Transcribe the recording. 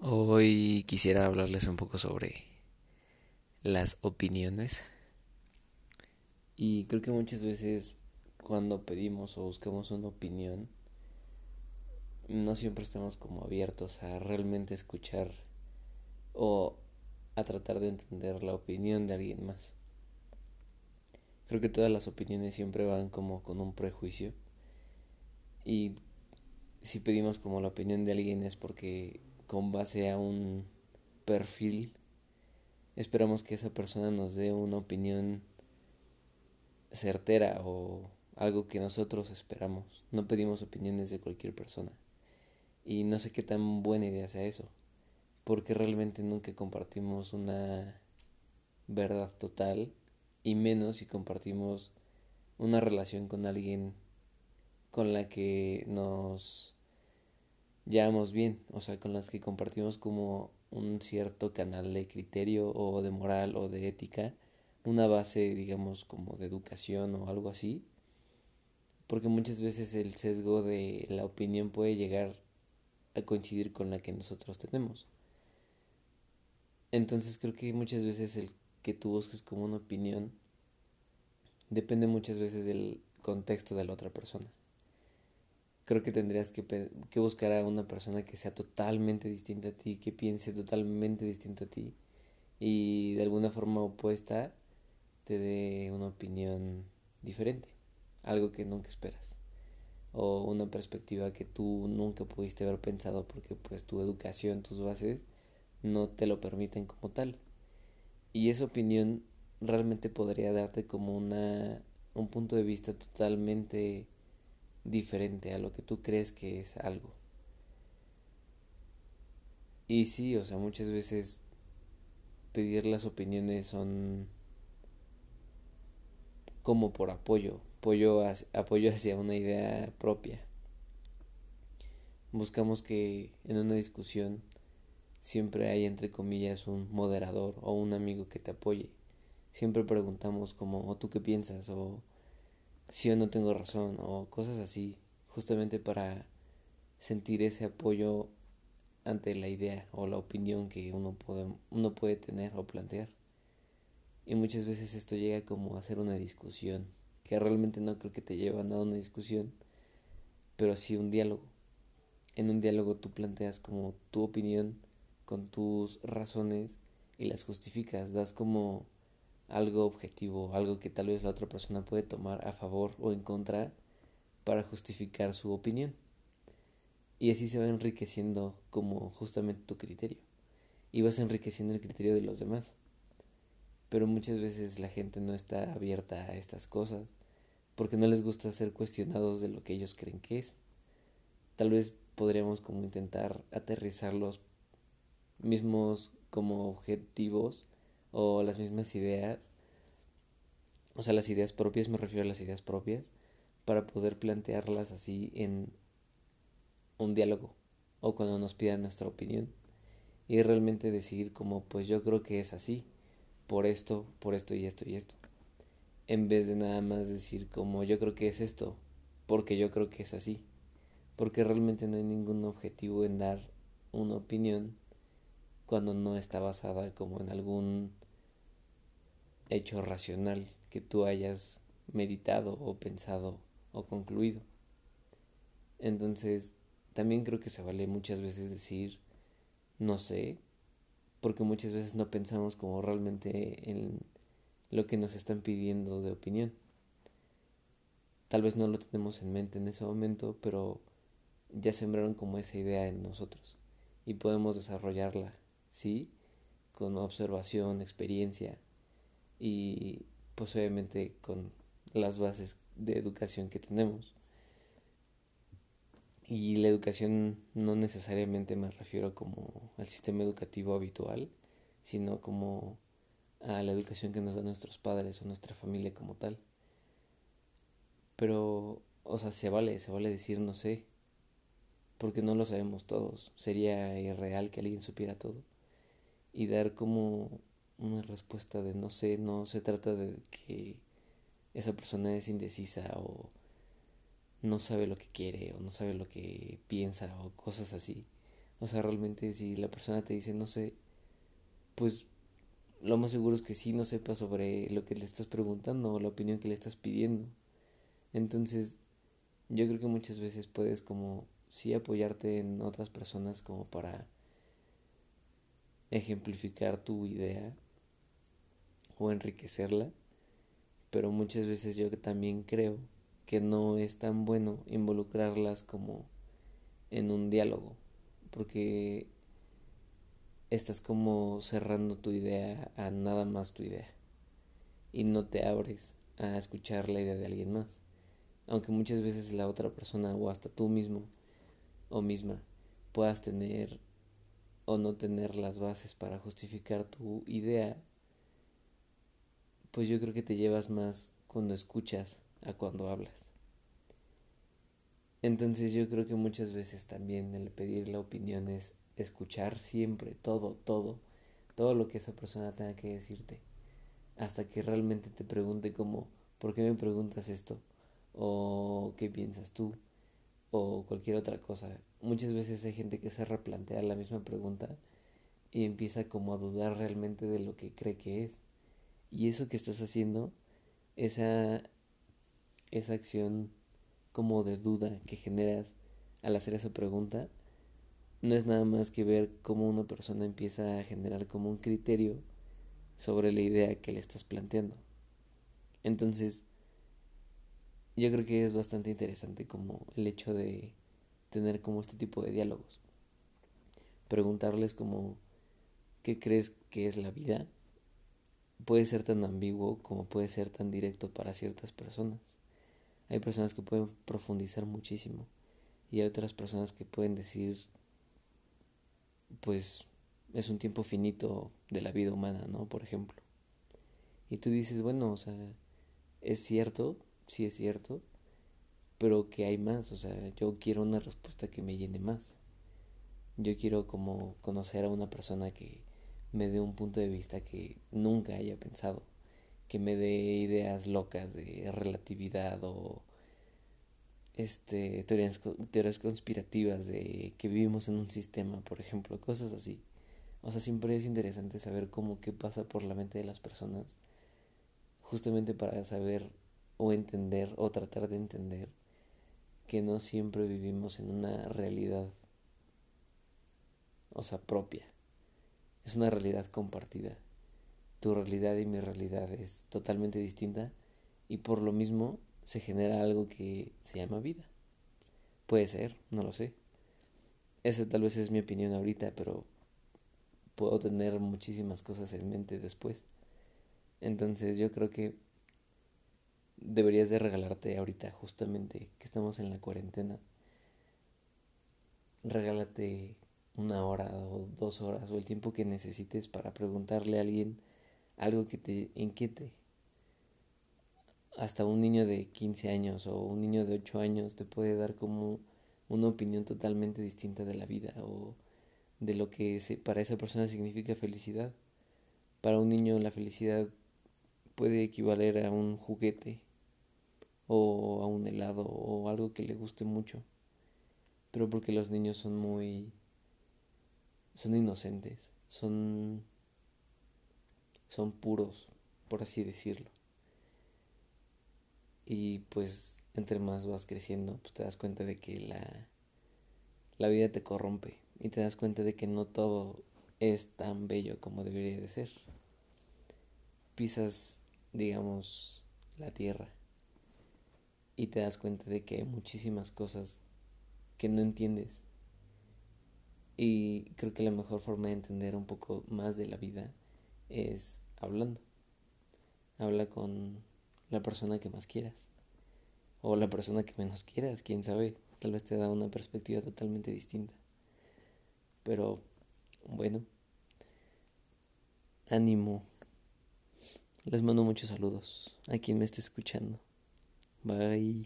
Hoy quisiera hablarles un poco sobre las opiniones. Y creo que muchas veces cuando pedimos o buscamos una opinión, no siempre estamos como abiertos a realmente escuchar o a tratar de entender la opinión de alguien más. Creo que todas las opiniones siempre van como con un prejuicio. Y si pedimos como la opinión de alguien es porque con base a un perfil, esperamos que esa persona nos dé una opinión certera o algo que nosotros esperamos. No pedimos opiniones de cualquier persona. Y no sé qué tan buena idea sea eso, porque realmente nunca compartimos una verdad total y menos si compartimos una relación con alguien con la que nos llevamos bien, o sea, con las que compartimos como un cierto canal de criterio o de moral o de ética, una base, digamos, como de educación o algo así, porque muchas veces el sesgo de la opinión puede llegar a coincidir con la que nosotros tenemos. Entonces creo que muchas veces el que tú busques como una opinión depende muchas veces del contexto de la otra persona creo que tendrías que, que, buscar a una persona que sea totalmente distinta a ti, que piense totalmente distinto a ti y de alguna forma opuesta te dé una opinión diferente, algo que nunca esperas o una perspectiva que tú nunca pudiste haber pensado porque pues tu educación, tus bases no te lo permiten como tal. Y esa opinión realmente podría darte como una un punto de vista totalmente diferente a lo que tú crees que es algo. Y sí, o sea, muchas veces pedir las opiniones son como por apoyo, apoyo hacia, apoyo hacia una idea propia. Buscamos que en una discusión siempre hay entre comillas un moderador o un amigo que te apoye. Siempre preguntamos como, ¿o tú qué piensas? o si yo no tengo razón o cosas así, justamente para sentir ese apoyo ante la idea o la opinión que uno puede, uno puede tener o plantear. Y muchas veces esto llega como a ser una discusión, que realmente no creo que te lleve a nada una discusión, pero sí un diálogo. En un diálogo tú planteas como tu opinión con tus razones y las justificas, das como algo objetivo, algo que tal vez la otra persona puede tomar a favor o en contra para justificar su opinión. Y así se va enriqueciendo como justamente tu criterio. Y vas enriqueciendo el criterio de los demás. Pero muchas veces la gente no está abierta a estas cosas porque no les gusta ser cuestionados de lo que ellos creen que es. Tal vez podríamos como intentar aterrizar los mismos como objetivos o las mismas ideas, o sea, las ideas propias, me refiero a las ideas propias, para poder plantearlas así en un diálogo o cuando nos pidan nuestra opinión y realmente decir como pues yo creo que es así, por esto, por esto y esto y esto, en vez de nada más decir como yo creo que es esto, porque yo creo que es así, porque realmente no hay ningún objetivo en dar una opinión cuando no está basada como en algún hecho racional que tú hayas meditado o pensado o concluido. Entonces, también creo que se vale muchas veces decir no sé, porque muchas veces no pensamos como realmente en lo que nos están pidiendo de opinión. Tal vez no lo tenemos en mente en ese momento, pero ya sembraron como esa idea en nosotros y podemos desarrollarla sí, con observación, experiencia y pues obviamente con las bases de educación que tenemos. Y la educación no necesariamente me refiero como al sistema educativo habitual, sino como a la educación que nos dan nuestros padres o nuestra familia como tal. Pero, o sea, se vale, se vale decir no sé, porque no lo sabemos todos. Sería irreal que alguien supiera todo y dar como una respuesta de no sé, no se trata de que esa persona es indecisa o no sabe lo que quiere o no sabe lo que piensa o cosas así. O sea, realmente si la persona te dice no sé, pues lo más seguro es que sí no sepa sobre lo que le estás preguntando o la opinión que le estás pidiendo. Entonces, yo creo que muchas veces puedes como sí apoyarte en otras personas como para ejemplificar tu idea o enriquecerla, pero muchas veces yo también creo que no es tan bueno involucrarlas como en un diálogo, porque estás como cerrando tu idea a nada más tu idea y no te abres a escuchar la idea de alguien más, aunque muchas veces la otra persona o hasta tú mismo o misma puedas tener o no tener las bases para justificar tu idea, pues yo creo que te llevas más cuando escuchas a cuando hablas. Entonces yo creo que muchas veces también el pedir la opinión es escuchar siempre todo, todo, todo lo que esa persona tenga que decirte, hasta que realmente te pregunte como, ¿por qué me preguntas esto? o ¿qué piensas tú? o cualquier otra cosa. Muchas veces hay gente que se replantea la misma pregunta y empieza como a dudar realmente de lo que cree que es. Y eso que estás haciendo, esa, esa acción como de duda que generas al hacer esa pregunta, no es nada más que ver cómo una persona empieza a generar como un criterio sobre la idea que le estás planteando. Entonces, yo creo que es bastante interesante como el hecho de tener como este tipo de diálogos. Preguntarles como ¿qué crees que es la vida? Puede ser tan ambiguo como puede ser tan directo para ciertas personas. Hay personas que pueden profundizar muchísimo y hay otras personas que pueden decir pues es un tiempo finito de la vida humana, ¿no? Por ejemplo. Y tú dices, bueno, o sea, es cierto, sí es cierto, pero que hay más, o sea, yo quiero una respuesta que me llene más. Yo quiero como conocer a una persona que me dé un punto de vista que nunca haya pensado, que me dé ideas locas de relatividad o este teorías, teorías conspirativas de que vivimos en un sistema, por ejemplo, cosas así. O sea, siempre es interesante saber cómo qué pasa por la mente de las personas, justamente para saber o entender o tratar de entender que no siempre vivimos en una realidad, o sea, propia. Es una realidad compartida. Tu realidad y mi realidad es totalmente distinta y por lo mismo se genera algo que se llama vida. Puede ser, no lo sé. Esa tal vez es mi opinión ahorita, pero puedo tener muchísimas cosas en mente después. Entonces yo creo que deberías de regalarte ahorita, justamente que estamos en la cuarentena. Regálate una hora o dos horas o el tiempo que necesites para preguntarle a alguien algo que te inquiete. Hasta un niño de 15 años o un niño de 8 años te puede dar como una opinión totalmente distinta de la vida o de lo que para esa persona significa felicidad. Para un niño la felicidad puede equivaler a un juguete o a un helado o algo que le guste mucho. Pero porque los niños son muy... son inocentes, son... son puros, por así decirlo. Y pues entre más vas creciendo, pues te das cuenta de que la, la vida te corrompe y te das cuenta de que no todo es tan bello como debería de ser. Pisas, digamos, la tierra y te das cuenta de que hay muchísimas cosas que no entiendes. Y creo que la mejor forma de entender un poco más de la vida es hablando. Habla con la persona que más quieras. O la persona que menos quieras, quién sabe. Tal vez te da una perspectiva totalmente distinta. Pero bueno, ánimo. Les mando muchos saludos a quien me esté escuchando. Bye.